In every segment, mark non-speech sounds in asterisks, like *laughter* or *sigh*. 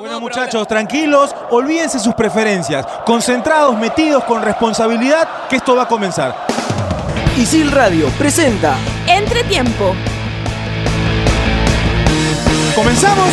Bueno muchachos, tranquilos, olvídense sus preferencias, concentrados, metidos con responsabilidad, que esto va a comenzar. Isil Radio presenta Entretiempo. ¿Comenzamos?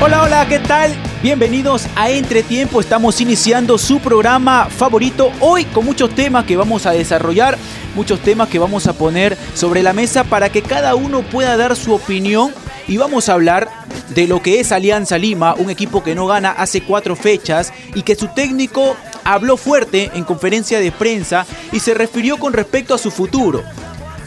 Hola, hola, ¿qué tal? Bienvenidos a Entretiempo, estamos iniciando su programa favorito hoy con muchos temas que vamos a desarrollar, muchos temas que vamos a poner sobre la mesa para que cada uno pueda dar su opinión y vamos a hablar de lo que es Alianza Lima, un equipo que no gana hace cuatro fechas y que su técnico habló fuerte en conferencia de prensa y se refirió con respecto a su futuro.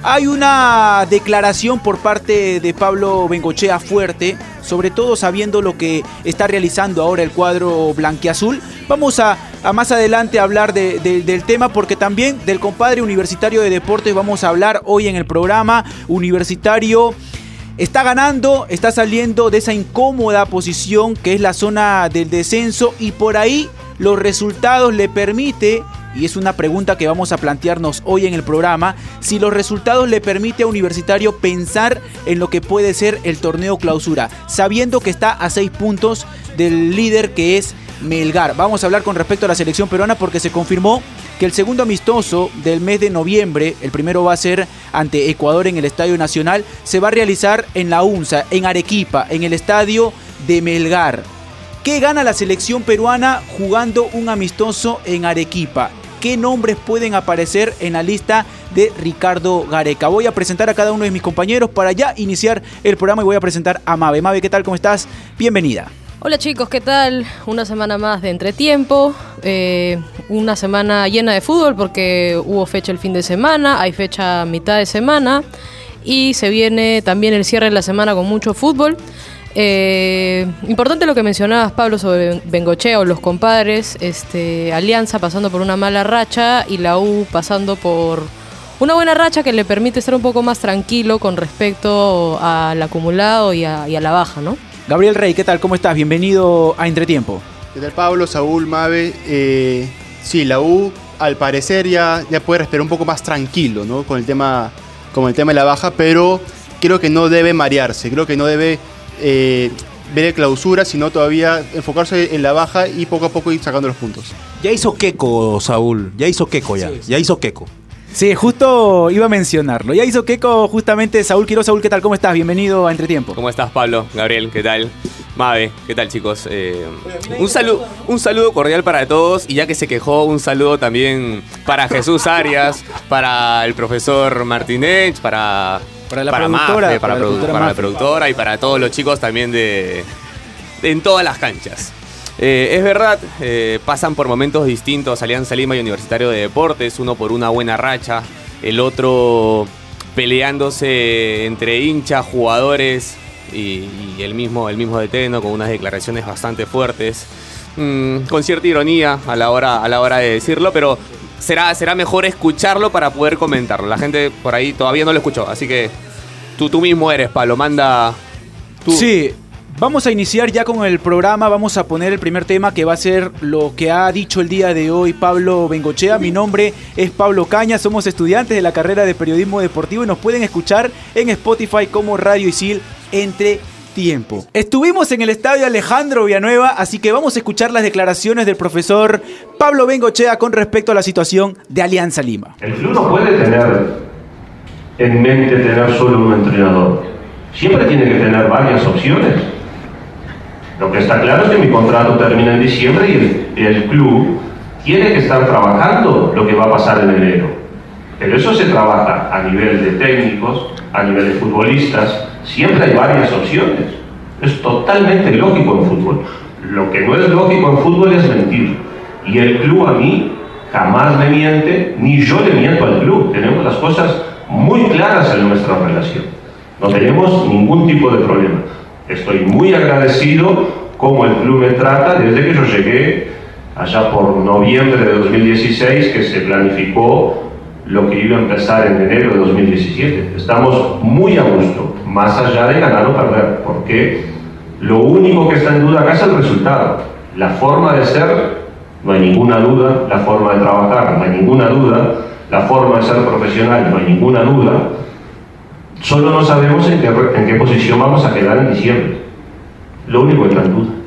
Hay una declaración por parte de Pablo Bengochea fuerte, sobre todo sabiendo lo que está realizando ahora el cuadro blanquiazul. Vamos a, más adelante hablar del tema porque también del compadre universitario de deportes vamos a hablar hoy en el programa universitario está ganando, está saliendo de esa incómoda posición que es la zona del descenso y por ahí los resultados le permite y es una pregunta que vamos a plantearnos hoy en el programa, si los resultados le permite a Universitario pensar en lo que puede ser el torneo clausura, sabiendo que está a seis puntos del líder que es Melgar. Vamos a hablar con respecto a la selección peruana porque se confirmó que el segundo amistoso del mes de noviembre, el primero va a ser ante Ecuador en el Estadio Nacional, se va a realizar en la UNSA, en Arequipa, en el Estadio de Melgar. ¿Qué gana la selección peruana jugando un amistoso en Arequipa? ¿Qué nombres pueden aparecer en la lista de Ricardo Gareca? Voy a presentar a cada uno de mis compañeros para ya iniciar el programa y voy a presentar a Mabe. Mabe, ¿qué tal? ¿Cómo estás? Bienvenida. Hola chicos, ¿qué tal? Una semana más de entretiempo, eh, una semana llena de fútbol porque hubo fecha el fin de semana, hay fecha mitad de semana y se viene también el cierre de la semana con mucho fútbol. Eh, importante lo que mencionabas, Pablo, sobre Bengochea o los compadres, este, Alianza pasando por una mala racha y la U pasando por una buena racha que le permite estar un poco más tranquilo con respecto al acumulado y a, y a la baja, ¿no? Gabriel Rey, ¿qué tal? ¿Cómo estás? Bienvenido a Entretiempo. ¿Qué tal Pablo, Saúl, Mabe? Eh, sí, la U al parecer ya, ya puede respirar un poco más tranquilo, ¿no? Con el tema, con el tema de la baja, pero creo que no debe marearse, creo que no debe eh, ver el clausura, sino todavía enfocarse en la baja y poco a poco ir sacando los puntos. Ya hizo Keco, Saúl, ya hizo Keco ya, ya hizo Keco. Sí, justo iba a mencionarlo. Ya hizo Keco justamente Saúl Quiroz. Saúl, ¿qué tal? ¿Cómo estás? Bienvenido a Entretiempo. ¿Cómo estás, Pablo? Gabriel, ¿qué tal? Mabe, ¿qué tal, chicos? Eh, un, saludo, un saludo cordial para todos. Y ya que se quejó, un saludo también para Jesús Arias, para el profesor Martínez, para, para la productora, Mafe, para, la productora y para todos los chicos también de, de en todas las canchas. Eh, es verdad, eh, pasan por momentos distintos Alianza Lima y Universitario de Deportes, uno por una buena racha, el otro peleándose entre hinchas, jugadores y, el mismo, el mismo deteno con unas declaraciones bastante fuertes, mm, con cierta ironía a la hora, a la hora de decirlo, pero será, será mejor escucharlo para poder comentarlo. La gente por ahí todavía no lo escuchó, así que tú, tú mismo eres, Palo, manda... Tú. Sí, Vamos a iniciar ya con el programa, vamos a poner el primer tema que va a ser lo que ha dicho el día de hoy Pablo Bengochea. Mi nombre es Pablo Caña, somos estudiantes de la carrera de periodismo deportivo y nos pueden escuchar en Spotify como Radio Isil entre tiempo. Estuvimos en el estadio Alejandro Villanueva, así que vamos a escuchar las declaraciones del profesor Pablo Bengochea con respecto a la situación de Alianza Lima. El club no puede tener en mente tener solo un entrenador. Siempre tiene que tener varias opciones. Lo que está claro es que mi contrato termina en diciembre y el, club tiene que estar trabajando lo que va a pasar en enero. Pero eso se trabaja a nivel de técnicos, a nivel de futbolistas, siempre hay varias opciones. Es totalmente lógico en fútbol. Lo que no es lógico en fútbol es mentir. Y el club a mí jamás me miente, ni yo le miento al club. Tenemos las cosas muy claras en nuestra relación. No tenemos ningún tipo de problema. Estoy muy agradecido cómo el club me trata desde que yo llegué allá por noviembre de 2016 que se planificó lo que iba a empezar en enero de 2017. Estamos muy a gusto, más allá de ganar o perder, porque lo único que está en duda acá es el resultado. La forma de ser, no hay ninguna duda, la forma de trabajar, no hay ninguna duda, la forma de ser profesional, no hay ninguna duda, Solo no sabemos en qué, posición vamos a quedar en diciembre. lo único que está en duda.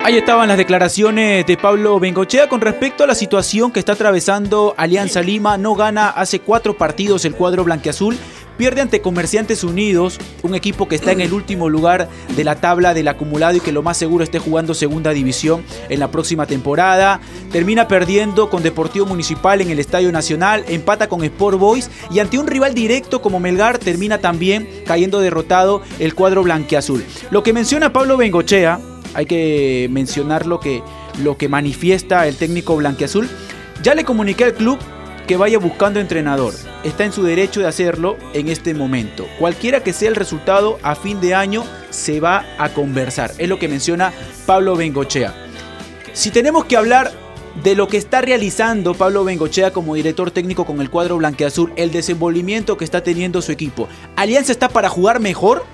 Ahí estaban las declaraciones de Pablo Bengochea con respecto a la situación que está atravesando Alianza Lima. No gana hace cuatro partidos el cuadro blanqueazul. Pierde ante Comerciantes Unidos, un equipo que está en el último lugar de la tabla del acumulado y que lo más seguro esté jugando segunda división en la próxima temporada. Termina perdiendo con Deportivo Municipal en el Estadio Nacional, empata con Sport Boys y ante un rival directo como Melgar termina también cayendo derrotado el cuadro blanqueazul. Lo que menciona Pablo Bengochea, hay que mencionar lo que, lo que manifiesta el técnico blanqueazul. Ya le comuniqué al club que vaya buscando entrenador. Está en su derecho de hacerlo en este momento. Cualquiera que sea el resultado a fin de año se va a conversar. Es lo que menciona Pablo Bengochea. Si tenemos que hablar de lo que está realizando Pablo Bengochea como director técnico con el cuadro blanqueazul, el desenvolvimiento que está teniendo su equipo. ¿Alianza está para jugar mejor?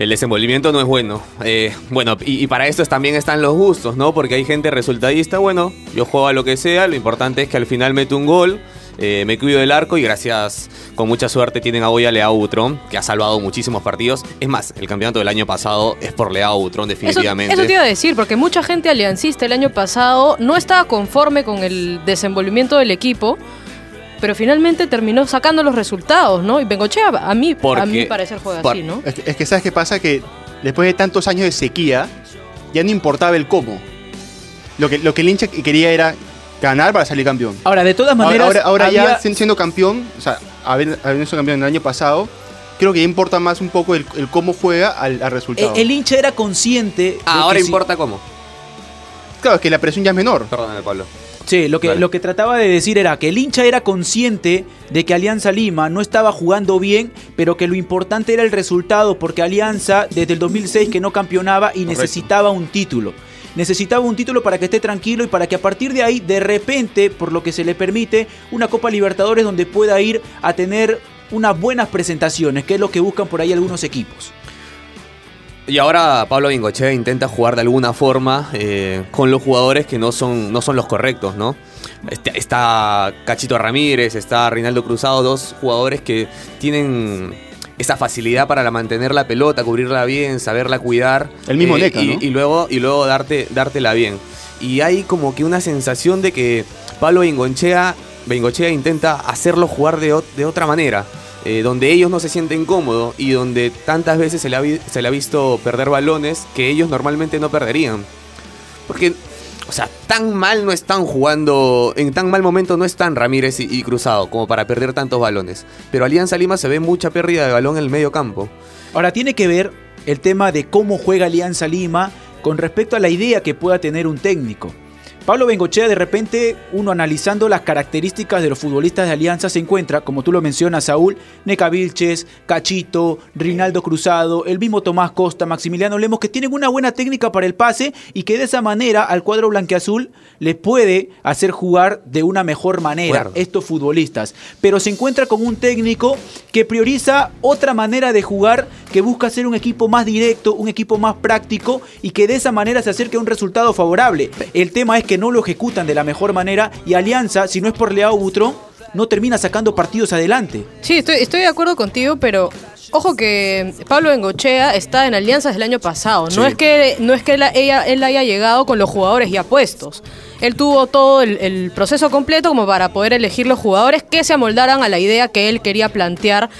El desenvolvimiento no es bueno. Eh, bueno, y, y, para eso también están los gustos, ¿no? Porque hay gente resultadista, bueno, yo juego a lo que sea, lo importante es que al final meto un gol, eh, me cuido del arco y gracias, con mucha suerte, tienen a Boya Leao Butrón, que ha salvado muchísimos partidos. Es más, el campeonato del año pasado es por Leao Butrón, definitivamente. Eso, eso te iba a decir, porque mucha gente aliancista el año pasado no estaba conforme con el desenvolvimiento del equipo pero finalmente terminó sacando los resultados, ¿no? Y Bengochea, a mí, Porque, a mi parecer, juega por, así, ¿no? Es que, es que, ¿sabes qué pasa? Que después de tantos años de sequía, ya no importaba el cómo. Lo que, lo que el hincha quería era ganar para salir campeón. Ahora, de todas maneras. Ahora, ahora, ahora había... ya siendo campeón, o sea, habiendo sido campeón el año pasado, creo que ya importa más un poco el, el cómo juega al, al resultado. El, el, hincha era consciente. Ah, ahora importa si... cómo. Claro, es que la presión ya es menor. Perdóname, Pablo. Sí, lo que, vale. lo que trataba de decir era que el hincha era consciente de que Alianza Lima no estaba jugando bien, pero que lo importante era el resultado, porque Alianza desde el 2006 que no campeonaba y Correcto. necesitaba un título. Necesitaba un título para que esté tranquilo y para que a partir de ahí, de repente, por lo que se le permite, una Copa Libertadores donde pueda ir a tener unas buenas presentaciones, que es lo que buscan por ahí algunos equipos. Y ahora Pablo Bingochea intenta jugar de alguna forma eh, con los jugadores que no son, no son los correctos, ¿no? Está, está Cachito Ramírez, está Reinaldo Cruzado, dos jugadores que tienen esa facilidad para la mantener la pelota, cubrirla bien, saberla cuidar. El mismo eh, Neca, y, ¿no? y, luego, y luego darte, dártela bien. Y hay como que una sensación de que Pablo Bingochea, Bingochea intenta hacerlo jugar de, de otra manera eh, donde ellos no se sienten cómodos y donde tantas veces se le, ha, visto perder balones que ellos normalmente no perderían. Porque, o sea, tan mal no están jugando, en tan mal momento no están Ramírez y, y Cruzado como para perder tantos balones. Pero Alianza Lima se ve mucha pérdida de balón en el medio campo. Ahora, tiene que ver el tema de cómo juega Alianza Lima con respecto a la idea que pueda tener un técnico. Pablo Bengochea, de repente, uno analizando las características de los futbolistas de Alianza, se encuentra, como tú lo mencionas, Saúl, Neca Vilches, Cachito, Rinaldo Cruzado, el mismo Tomás Costa, Maximiliano Lemos, que tienen una buena técnica para el pase y que de esa manera al cuadro blanqueazul le puede hacer jugar de una mejor manera bueno. estos futbolistas. Pero se encuentra con un técnico que prioriza otra manera de jugar, que busca ser un equipo más directo, un equipo más práctico y que de esa manera se acerque a un resultado favorable. El tema es que no lo ejecutan de la mejor manera y Alianza, si no es por Leao Butrón, no termina sacando partidos adelante. Sí, estoy, estoy de acuerdo contigo, pero ojo que Pablo Bengochea está en alianzas del año pasado. Sí. No es que, no es que la, ella, él haya llegado con los jugadores ya puestos. Él tuvo todo el, el, proceso completo como para poder elegir los jugadores que se amoldaran a la idea que él quería plantear.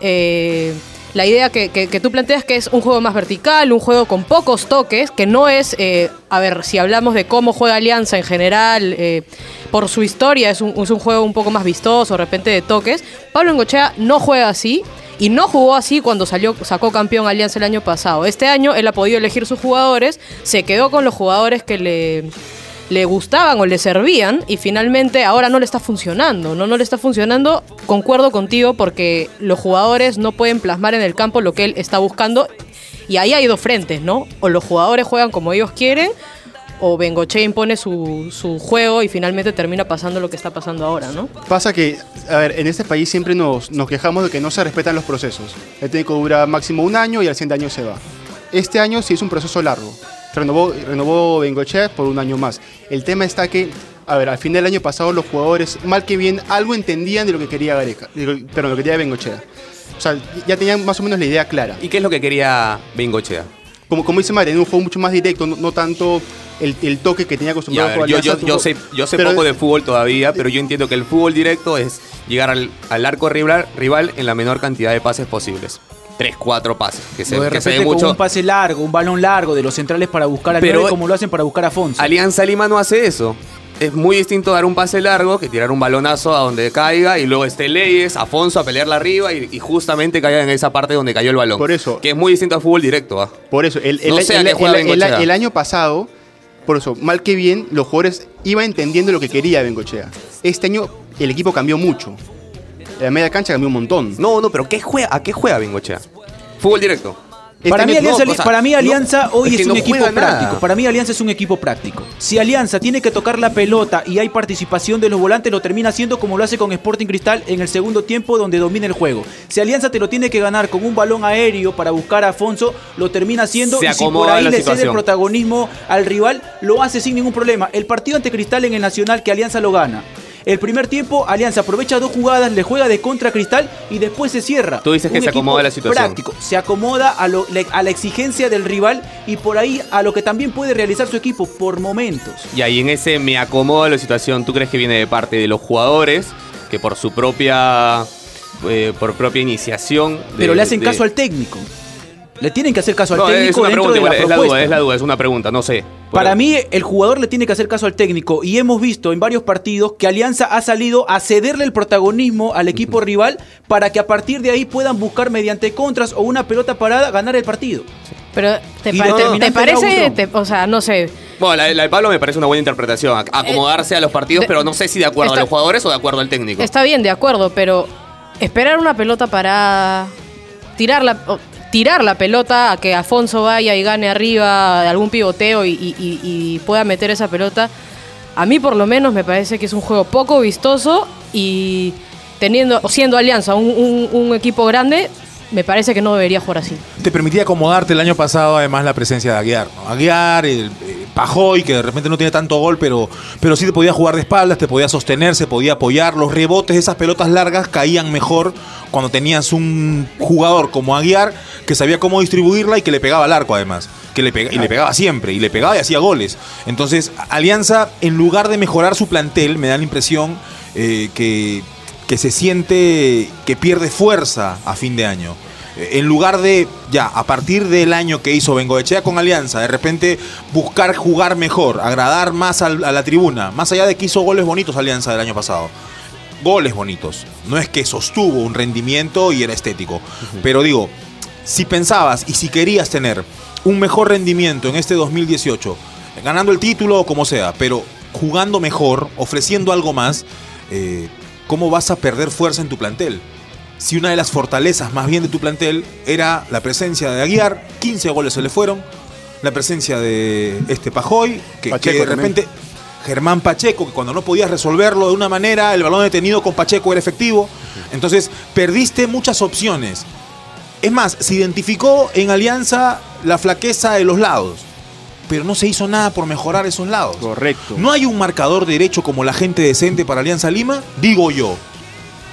Eh, la idea que, que, tú planteas que es un juego más vertical, un juego con pocos toques, que no es, eh, a ver, si hablamos de cómo juega Alianza en general, eh, por su historia es un, es un, juego un poco más vistoso, de repente de toques. Pablo Engochea no juega así. Y no jugó así cuando salió, sacó campeón Alianza el año pasado. Este año él ha podido elegir sus jugadores, se quedó con los jugadores que le, le gustaban o le servían y finalmente ahora no le está funcionando, ¿no? No le está funcionando, concuerdo contigo porque los jugadores no pueden plasmar en el campo lo que él está buscando y ahí hay dos frentes, ¿no? O los jugadores juegan como ellos quieren o Bengoche impone su, su, juego y finalmente termina pasando lo que está pasando ahora, ¿no? Pasa que, a ver, en este país siempre nos, nos quejamos de que no se respetan los procesos. El técnico dura máximo un año y al siguiente año se va. Este año sí es un proceso largo renovó, renovó Bengochea por un año más. El tema está que, a ver, al fin del año pasado los jugadores, mal que bien, algo entendían de lo que quería Gareca, pero lo que quería Bengochea. O sea, ya tenían más o menos la idea clara. ¿Y qué es lo que quería Bengochea? como, como dice María, en un juego mucho más directo, no, no tanto el, el toque que tenía acostumbrado ver, a yo, yo, yo sé, yo sé pero- poco de fútbol todavía, pero yo entiendo que el fútbol directo es llegar al, al arco rival, rival en la menor cantidad de pases posibles. Tres, cuatro pases, que se, de que se ve repente con mucho. un pase largo, un balón largo de los centrales para buscar al Pero- 9 como lo hacen para buscar a Afonso. Alianza Lima no hace eso. Es muy distinto dar un pase largo que tirar un balonazo a donde caiga y luego esté Leyes, Afonso a pelearla arriba y, y justamente caiga en esa parte donde cayó el balón. Por eso- Que es muy distinto al fútbol directo. ¿ah? Por eso, el, el- No sé a el- qué juega el- el- Bengochea. el año pasado, por eso, mal que bien, los jugadores iban entendiendo lo que quería Bengochea. Este año el equipo cambió mucho. La media cancha cambió un montón. No, no, pero ¿qué juega, ¿a qué juega Bengochea? Fútbol directo. Este para, mí, Alianza, no, o sea, para mí no, Alianza hoy es un no equipo nada. práctico. Para mí Alianza es un equipo práctico. Si Alianza tiene que tocar la pelota y hay participación de los volantes, lo termina haciendo como lo hace con Sporting Cristal en el segundo tiempo donde domina el juego. Si Alianza te lo tiene que ganar con un balón aéreo para buscar a Afonso, lo termina haciendo Se y si por ahí le cede el protagonismo al rival, lo hace sin ningún problema. El partido ante Cristal en el Nacional que Alianza lo gana. El primer tiempo, Alianza aprovecha dos jugadas, le juega de contra Cristal y después se cierra. Tú dices que se acomoda la situación. Práctico, se acomoda a, lo- a la exigencia del rival y por ahí a lo que también puede realizar su equipo por momentos. Y ahí en ese me acomoda la situación, ¿tú crees que viene de parte de los jugadores que por su propia eh, por propia iniciación de- Pero le hacen de- caso al técnico. Le tienen que hacer caso al No, es técnico una dentro pregunta, de la igual, es la propuesta. duda, es la duda, es una pregunta, no sé. Para mí, el jugador le tiene que hacer caso al técnico y hemos visto en varios partidos que Alianza ha salido a cederle el protagonismo al equipo rival para que a partir de ahí puedan buscar mediante contras o una pelota parada ganar el partido. Pero, ¿te, Y pa- te- determinante te parece? te- o sea, no sé. Bueno, la, la de Pablo me parece una buena interpretación, ac- acomodarse a los partidos, de- pero no sé si de acuerdo está- a los jugadores o de acuerdo al técnico. Está bien, de acuerdo, pero esperar una pelota para tirar la, o tirar la pelota a que Afonso vaya y gane arriba de algún pivoteo y, pueda meter esa pelota, a mí por lo menos me parece que es un juego poco vistoso y teniendo, siendo Alianza un, equipo grande, me parece que no debería jugar así. Te permitía acomodarte el año pasado, además, la presencia de Aguiar. Aguiar, el eh, Pajoy, que de repente no tiene tanto gol, pero, pero sí te podía jugar de espaldas, te podía sostener, se podía apoyar. Los rebotes, esas pelotas largas, caían mejor cuando tenías un jugador como Aguiar que sabía cómo distribuirla y que le pegaba al arco, además. Que le pega- y le pegaba siempre, y le pegaba y hacía goles. Entonces, Alianza, en lugar de mejorar su plantel, me da la impresión eh, que que se siente que pierde fuerza a fin de año. Eh, En lugar de, ya, a partir del año que hizo Bengoechea con Alianza, de repente buscar jugar mejor, agradar más al- a la tribuna, más allá de que hizo goles bonitos Alianza del año pasado. Goles bonitos. No es que sostuvo un rendimiento y era estético. Pero digo, si pensabas y si querías tener un mejor rendimiento en este 2018, ganando el título o como sea, pero jugando mejor, ofreciendo algo más, eh, ¿cómo vas a perder fuerza en tu plantel? Si una de las fortalezas más bien de tu plantel era la presencia de Aguiar, 15 goles se le fueron, la presencia de este Pajoy, que, que de también. repente Germán Pacheco, que cuando no podías resolverlo de una manera, el balón detenido con Pacheco era efectivo. Entonces, perdiste muchas opciones. Es más, se identificó en Alianza la flaqueza de los lados, pero no se hizo nada por mejorar esos lados. Correcto. ¿No hay un marcador derecho como la gente decente para Alianza Lima? Digo yo.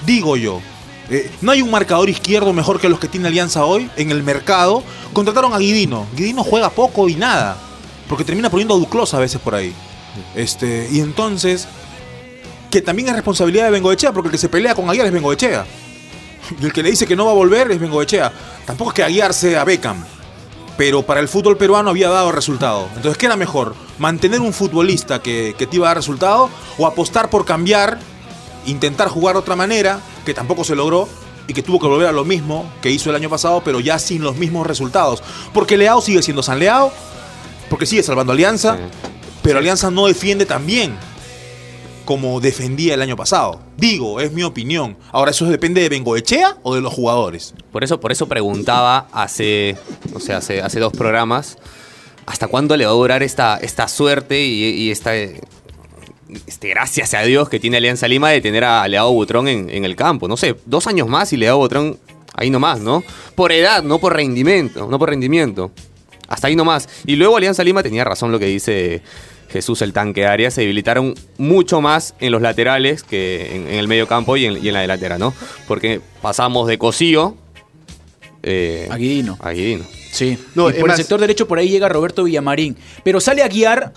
Digo yo. Eh, ¿No hay un marcador izquierdo mejor que los que tiene Alianza hoy en el mercado? Contrataron a Guidino. Guidino juega poco y nada. Porque termina poniendo a Duclos a veces por ahí. Este, y entonces, que también es responsabilidad de Bengoechea, porque el que se pelea con Aguiar es Bengoechea. *laughs* Y el que le dice que no va a volver es Bengoechea. Tampoco es que Aguiar sea Beckham. Pero para el fútbol peruano había dado resultado. Entonces, ¿qué era mejor? ¿Mantener un futbolista que, que te iba a dar resultado? ¿O apostar por cambiar, intentar jugar de otra manera, que tampoco se logró, y que tuvo que volver a lo mismo que hizo el año pasado, pero ya sin los mismos resultados? Porque Leao sigue siendo San Leao, porque sigue salvando Alianza, Sí. pero Alianza no defiende tan bien como defendía el año pasado. Digo, es mi opinión. Ahora, ¿eso depende de Bengoechea o de los jugadores? Por eso, por eso preguntaba hace, no sé, hace, hace dos programas, ¿hasta cuándo le va a durar esta, esta suerte y, y esta, este, gracias a Dios que tiene Alianza Lima de tener a Leao Butrón en, en el campo? No sé, dos años más y Leao Butrón ahí nomás, ¿no? Por edad, no por rendimiento, no por rendimiento. Hasta ahí nomás. Y luego Alianza Lima tenía razón lo que dice Jesús el tanque Arias. Se debilitaron mucho más en los laterales que en, en el medio campo y en, y en la delantera, ¿no? Porque pasamos de Cosío eh, A Guidino. a Guidino. Sí. No, y por más- el sector derecho por ahí llega Roberto Villamarín. Pero sale a guiar,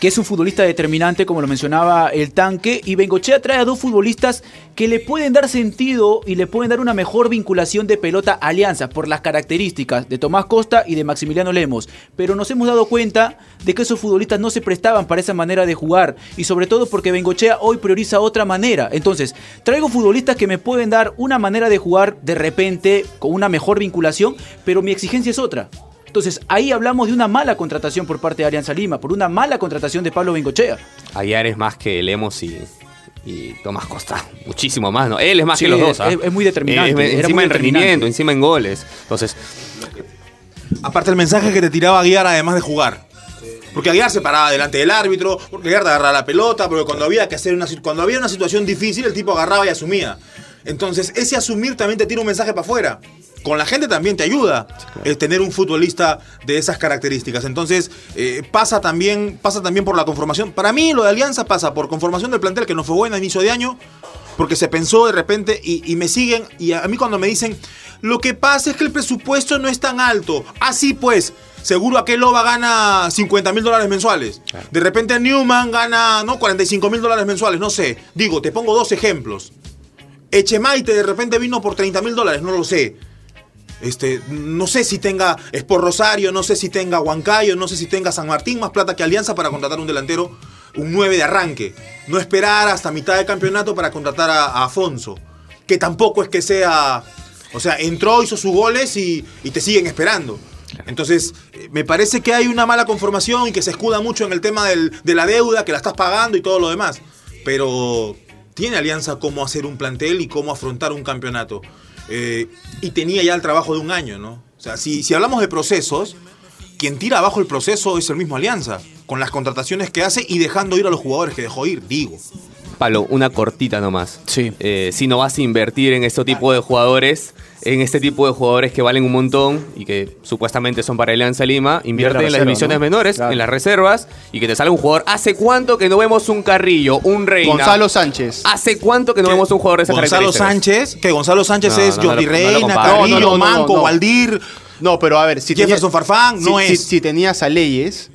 que es un futbolista determinante, como lo mencionaba el tanque, y Bengochea trae a dos futbolistas que le pueden dar sentido y le pueden dar una mejor vinculación de pelota Alianza por las características de Tomás Costa y de Maximiliano Lemos. Pero nos hemos dado cuenta de que esos futbolistas no se prestaban para esa manera de jugar y sobre todo porque Bengochea hoy prioriza otra manera. Entonces, traigo futbolistas que me pueden dar una manera de jugar de repente con una mejor vinculación, pero mi exigencia es otra. Entonces, ahí hablamos de una mala contratación por parte de Alianza Lima, por una mala contratación de Pablo Bengochea. Aguiar es más que Lemos y, y Tomás Costa. Muchísimo más, ¿no? Él es más Sí, que los dos. ¿ah? es- es muy determinante, Es- encima muy en rendimiento, encima en goles. Entonces, Aparte el mensaje que te tiraba Aguiar además de jugar. Porque Aguiar se paraba delante del árbitro, porque Aguiar te agarraba la pelota, porque cuando había que hacer una cuando había una situación difícil, el tipo agarraba y asumía. Entonces, ese asumir también te tira un mensaje para afuera. Con la gente también te ayuda el tener un futbolista de esas características. Entonces, eh, pasa, también, pasa también por la conformación. Para mí, lo de Alianza pasa por conformación del plantel, que no fue buena a inicio de año, porque se pensó de repente y, y me siguen. Y a mí, cuando me dicen, lo que pasa es que el presupuesto no es tan alto. Así pues, seguro aquel Loba gana 50 mil dólares mensuales. De repente Newman gana, ¿no? 45 mil dólares mensuales, no sé. Digo, te pongo dos ejemplos. Echemaite de repente vino por 30 mil dólares, no lo sé. Este, no sé si tenga Sport Rosario, no sé si tenga Huancayo, no sé si tenga San Martín más plata que Alianza para contratar un delantero, un 9 de arranque. No esperar hasta mitad de campeonato para contratar a, a Afonso. Que tampoco es que sea. O sea, entró, hizo sus goles y, y te siguen esperando. Entonces, eh, me parece que hay una mala conformación y que se escuda mucho en el tema del- de la deuda, que la estás pagando y todo lo demás. Pero tiene Alianza cómo hacer un plantel y cómo afrontar un campeonato. Eh, y tenía ya el trabajo de un año, ¿no? O sea, si, si hablamos de procesos, quien tira abajo el proceso es el mismo Alianza, con las contrataciones que hace y dejando ir a los jugadores que dejó ir, digo. Pablo, una cortita nomás. Sí. Eh, si no vas a invertir en este tipo de jugadores, en este tipo de jugadores que valen un montón y que supuestamente son para Alianza Lima, invierte la en las reserva, divisiones ¿no? menores, Claro. en las reservas y que te salga un jugador. ¿Hace cuánto que no vemos un Carrillo, un Reina? Gonzalo Sánchez. ¿Hace cuánto que no vemos un jugador de esas Gonzalo características? Sánchez, que Gonzalo Sánchez No, es no, no Jordi lo- no lo Reina. Carrillo, No, no, no, no, Manco, no. Waldir. No, pero a ver, si Jefferson Farfán, no si- es. Si, si tenías a Leyes,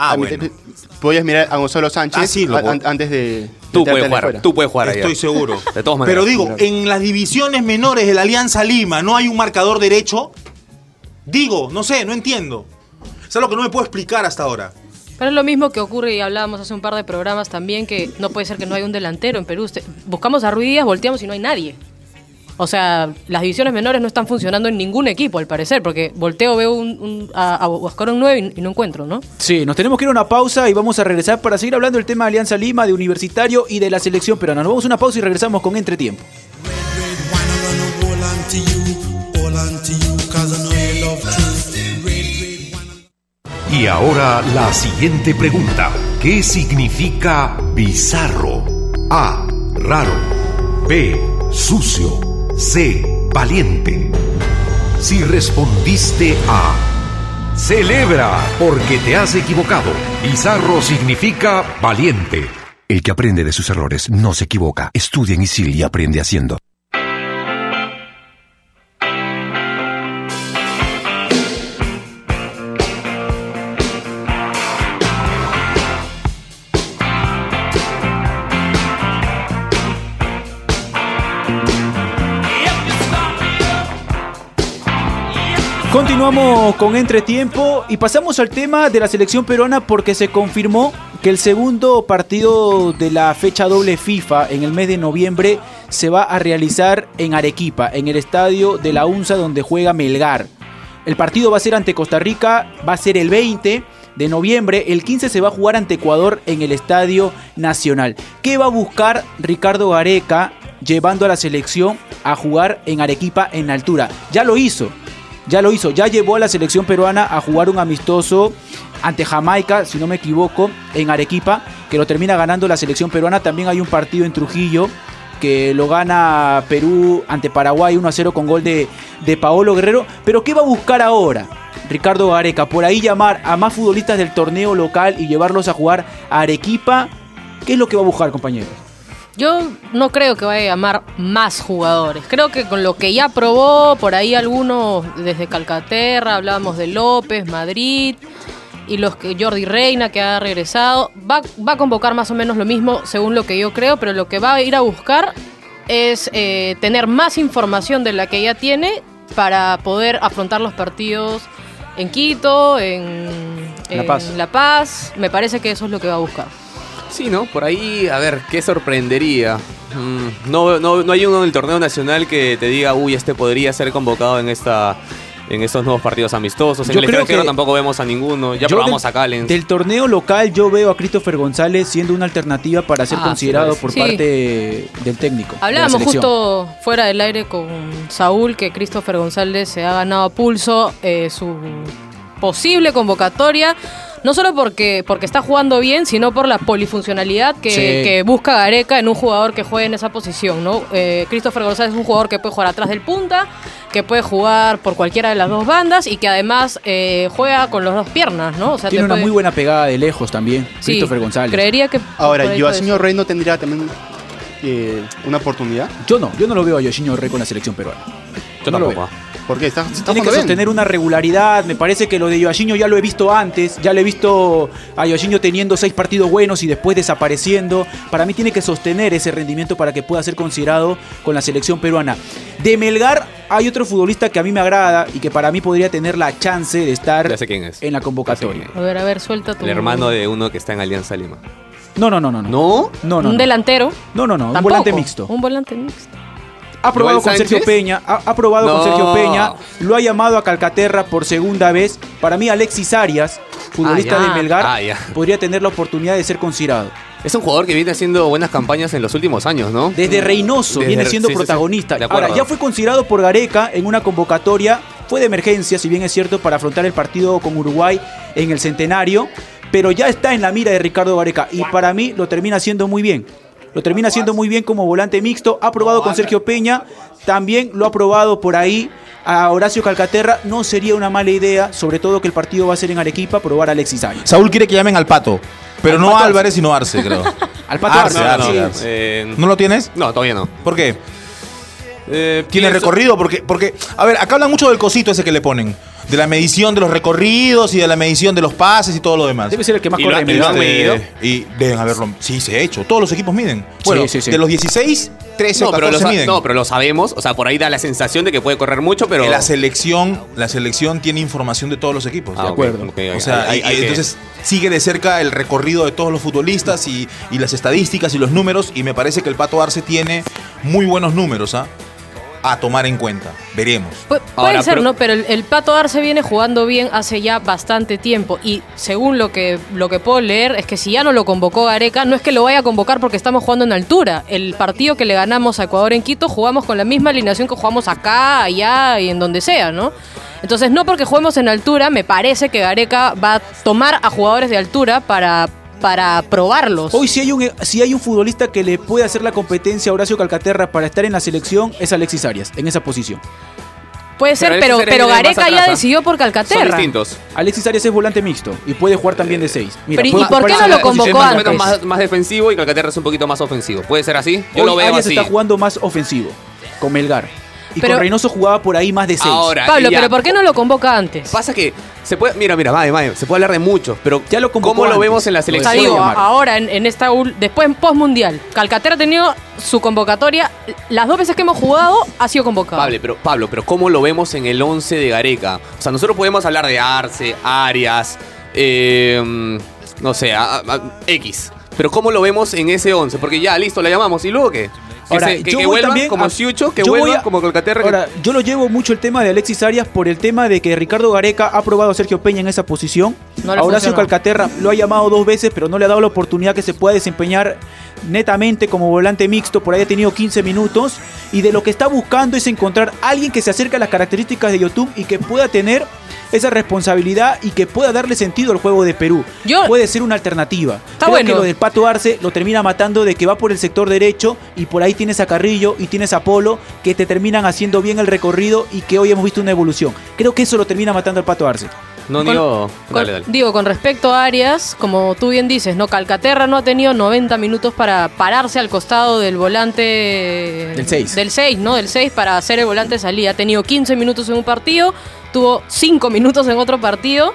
Ah, bueno. te- podías mirar a Gonzalo Sánchez Ah, sí, lo a- puedo. an- antes de. Tú de puedes jugar, fuera. tú puedes jugar. Estoy seguro. *laughs* De todas maneras. Pero digo, en las divisiones menores de la Alianza Lima no hay un marcador derecho. Digo, no sé, no entiendo. Es algo que no me puedo explicar hasta ahora. Pero es lo mismo que ocurre y hablábamos hace un par de programas también que no puede ser que no haya un delantero en Perú. Usted- buscamos a Ruiz Díaz, volteamos y no hay nadie. O sea, las divisiones menores no están funcionando en ningún equipo al parecer, porque volteo veo un, un- a, a buscar un 9 y, y no encuentro, ¿no? Sí, nos tenemos que ir a una pausa y vamos a regresar para seguir hablando del tema de Alianza Lima, de Universitario y de la selección peruana. Nos vamos a una pausa y regresamos con Entretiempo. Y ahora la siguiente pregunta. ¿Qué significa bizarro? A. Raro. B. Sucio. C. Valiente. Si respondiste A. Celebra porque te has equivocado. Bizarro significa valiente. El que aprende de sus errores no se equivoca. Estudia en ISIL y aprende haciendo. Continuamos con Entretiempo y pasamos al tema de la selección peruana porque se confirmó que el segundo partido de la fecha doble FIFA en el mes de noviembre se va a realizar en Arequipa, en el estadio de la UNSA donde juega Melgar. El partido va a ser ante Costa Rica, va a ser el 20 de noviembre, el 15 se va a jugar ante Ecuador en el Estadio Nacional. ¿Qué va a buscar Ricardo Gareca llevando a la selección a jugar en Arequipa en altura? Ya lo hizo, ya lo hizo, ya llevó a la selección peruana a jugar un amistoso ante Jamaica, si no me equivoco, en Arequipa, que lo termina ganando la selección peruana. También hay un partido en Trujillo que lo gana Perú ante Paraguay 1 a 0 con gol de, de Paolo Guerrero. Pero ¿qué va a buscar ahora? Ricardo Gareca, por ahí llamar a más futbolistas del torneo local y llevarlos a jugar a Arequipa. ¿Qué es lo que va a buscar, compañeros? Yo no creo que vaya a llamar más jugadores. Creo que con lo que ya probó, por ahí algunos desde Calcaterra, hablábamos de López, Madrid y los que Jordi Reina que ha regresado, va, va a convocar más o menos lo mismo según lo que yo creo, pero lo que va a ir a buscar es eh, tener más información de la que ya tiene para poder afrontar los partidos en Quito, en, La en Paz. La Paz. Me parece que eso es lo que va a buscar. Sí, ¿no? Por ahí, a ver, ¿qué sorprendería? Mm, no, no, no hay uno en el torneo nacional que te diga, uy, este podría ser convocado en esta en estos nuevos partidos amistosos. En Yo el creo extranjero que- tampoco vemos a ninguno. Ya probamos del- a Callens. Del torneo local yo veo a Christopher González siendo una alternativa para ser Ah, considerado sí, por sí. parte del técnico. Hablábamos justo fuera del aire con Saúl que Christopher González se ha ganado a pulso eh, su posible convocatoria. No solo porque, porque está jugando bien, sino por la polifuncionalidad que, Sí. que busca Gareca en un jugador que juegue en esa posición. ¿no? Eh, Christopher González es un jugador que puede jugar atrás del punta, que puede jugar por cualquiera de las dos bandas y que además eh, juega con las dos piernas. ¿no? O sea, Tiene una puede- muy buena pegada de lejos también, Sí, Christopher González. Creería que. Ahora, Joaquín. Rey no tendría también eh, una oportunidad. Yo no, yo no lo veo a Yoshinho Rey con la selección peruana. Yo no lo tampoco. Está, está Tiene que bien. sostener una regularidad. Me parece que lo de Yoashinho ya lo he visto antes. Ya lo he visto a Yoashinho teniendo seis partidos buenos y después desapareciendo. Para mí tiene que sostener ese rendimiento para que pueda ser considerado con la selección peruana. De Melgar hay otro futbolista que a mí me agrada y que para mí podría tener la chance de estar Ya sé quién es. en la Ya convocatoria. A ver, a ver, suelta tu. El hermano de uno que está en Alianza Lima. No, no, no, no. No, ¿No? no, no. un no. delantero. No, no, no, un volante mixto. Un volante mixto. Ha probado ¿Joel con Sergio? Peña, ha, ha probado con. Sergio Peña, lo ha llamado a Calcaterra por segunda vez. Para mí Alexis Arias, futbolista Ah, de Melgar, Ah, podría tener la oportunidad de ser considerado. Es un jugador que viene haciendo buenas campañas en los últimos años, ¿no? Desde Reynoso Desde- viene siendo sí, sí, sí. protagonista. Ahora, ya fue considerado por Gareca en una convocatoria, fue de emergencia, si bien es cierto, para afrontar el partido con Uruguay en el centenario, pero ya está en la mira de Ricardo Gareca y para mí lo termina haciendo muy bien. Lo termina haciendo muy bien como volante mixto. Ha probado con Sergio Peña, también lo ha probado por ahí a Horacio Calcaterra. No sería una mala idea, sobre todo que el partido va a ser en Arequipa, probar a Alexis Arias. Saúl quiere que llamen al pato. Pero Al no Pato a Álvarez, sino Arce, creo. *laughs* Al Pato Arce, Arce. Arce. Eh, ¿No lo tienes? no, todavía no. ¿Por qué? Eh, Tiene pienso- recorrido, porque, porque, a ver, acá hablan mucho del cosito ese que le ponen. De la medición de los recorridos y de la medición de los pases y todo lo demás. Debe ser el que más ¿Y corre lo- y lo Melgar. han medido? Y deben haberlo. Sí, se ha hecho. Todos los equipos miden. Bueno, sí, sí. de los 16, 13 No o pero, 14 lo miden. no, pero lo sabemos. O sea, por ahí da la sensación de que puede correr mucho, pero. La selección, la selección tiene información de todos los equipos. Ah, ¿de acuerdo. O sea, hay- y- hay y que- entonces sigue de cerca el recorrido de todos los futbolistas y, y las estadísticas y los números. Y me parece que el Pato Arce tiene muy buenos números ¿ah? A tomar en cuenta. Veremos. Pu- puede Ahora, ser, pero- ¿no? Pero el, el Pato Arce viene jugando bien hace ya bastante tiempo. Y según lo que, lo que puedo leer, es que si ya no lo convocó Gareca, no es que lo vaya a convocar porque estamos jugando en altura. El partido que le ganamos a Ecuador en Quito, jugamos con la misma alineación que jugamos acá, allá y en donde sea, ¿no? Entonces, no porque juguemos en altura, me parece que Gareca va a tomar a jugadores de altura para, para probarlos. Hoy si hay, un, si hay un futbolista que le puede hacer la competencia a Horacio Calcaterra para estar en la selección, es Alexis Arias, en esa posición. Puede ser, Pero pero, Gareca atrás, ya ¿ah? decidió por Son Calcaterra. distintos. Alexis Arias es volante mixto y puede jugar también de seis. Mira, Pero ¿y puede- por qué no lo convocó menos antes? Más, más defensivo y Calcaterra es un poquito más ofensivo. ¿Puede ser así? Yo Hoy lo veo Arias así. está jugando más ofensivo con Melgar. Y Pero- con Reynoso jugaba por ahí más de seis. Ahora, Pablo, ya. pero ¿por qué no lo convoca antes? Pasa que se puede, mira, mira, Mae, Mae, se puede hablar de muchos, pero Ya lo convocó ¿cómo lo antes. vemos en la Lo O sea, selección? digo, ahora en, en esta después en postmundial, Calcaterra ha tenido su convocatoria. Las dos veces que hemos jugado ha sido convocado. Pablo, pero, Pablo, pero ¿cómo lo vemos en el 11 de Gareca? O sea, nosotros podemos hablar de Arce, Arias, eh, no sé, a- a- X. Pero ¿cómo lo vemos en ese 11? Porque ya, listo, la llamamos. ¿Y luego qué? Que, Ahora, se- que- yo que voy también como a- Siucho, que yo voy vuelva a- como Calcaterra. que- Ahora, yo lo llevo mucho el tema de Alexis Arias por el tema de que Ricardo Gareca ha probado a Sergio Peña en esa posición. No a Horacio funcionó. Calcaterra lo ha llamado dos veces, pero no le ha dado la oportunidad que se pueda desempeñar netamente como volante mixto. Por ahí ha tenido 15 minutos. Y de lo que está buscando es encontrar alguien que se acerque a las características de YouTube y que pueda tener esa responsabilidad y que pueda darle sentido al juego de Perú. Yo- Puede ser una alternativa. Está Creo bueno. que lo del Pato Arce lo termina matando de que va por el sector derecho y por ahí tienes a Carrillo y tienes a Polo que te terminan haciendo bien el recorrido y que hoy hemos visto una evolución. Creo que eso lo termina matando al Pato Arce. No Con- niego. Con- Dale, dale. Digo, con respecto a Arias, como tú bien dices, no Calcaterra no ha tenido 90 minutos para pararse al costado del volante Del seis. Del 6, ¿no? Del 6 para hacer el volante de salida. Ha tenido 15 minutos en un partido, tuvo 5 minutos en otro partido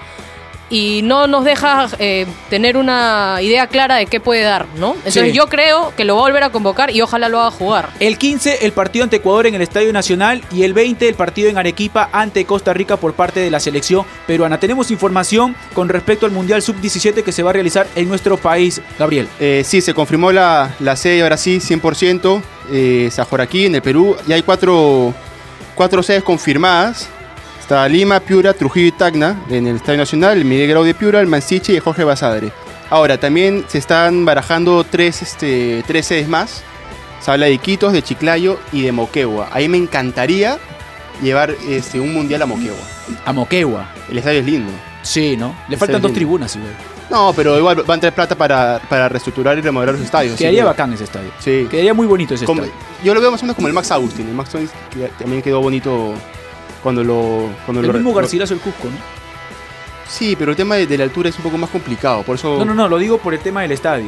y no nos deja eh, tener una idea clara de qué puede dar, ¿no? Entonces Sí. yo creo que lo va a volver a convocar y ojalá lo haga jugar. El 15, el partido ante Ecuador en el Estadio Nacional. Y el 20, el partido en Arequipa ante Costa Rica por parte de la selección peruana. Tenemos información con respecto al Mundial Sub-17 que se va a realizar en nuestro país, Gabriel. Eh, sí, se confirmó la, la sede ahora sí, 100%. Eh, Sajoraquí, en el Perú. Y hay cuatro, cuatro sedes confirmadas. Está Lima, Piura, Trujillo y Tacna en el Estadio Nacional, el Miguel Grau de Piura, el Mansiche y Jorge Basadre. Ahora, también se están barajando tres, este, tres sedes más. Se habla de Iquitos, de Chiclayo y de Moquegua. Ahí me encantaría llevar este, un mundial a Moquegua. A Moquegua. El estadio es lindo. Sí, ¿no? Le faltan Sí, dos sí. tribunas, igual. No, pero igual va a entrar plata para, para reestructurar y remodelar los estadios. Quedaría que- bacán ese estadio. Sí. Quedaría muy bonito ese Como- estadio. yo lo veo más o menos como el Max Agustín. El Max Agustín también quedó bonito cuando lo. Cuando El lo mismo lo- Garcilaso el Cusco, ¿no? Sí, pero el tema de, de la altura es un poco más complicado. Por eso. No, no, no, lo digo por el tema del estadio.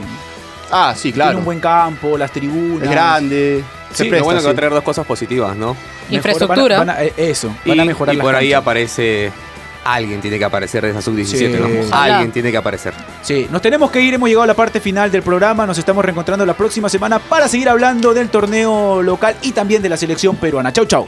Ah, sí, claro. Tiene un buen campo, las tribunas. Es grande. se Sí, presta, Lo bueno que va a sí. traer dos cosas positivas, ¿no? Infraestructura. van a- van a- eh, eso, Y, van a mejorar y por ahí canchas. aparece. Alguien tiene que aparecer de esa sub-17, Sí. ¿no? Alguien tiene que aparecer. Sí, nos tenemos que ir, hemos llegado a la parte final del programa, nos estamos reencontrando la próxima semana para seguir hablando del torneo local y también de la selección peruana. Chau, chau.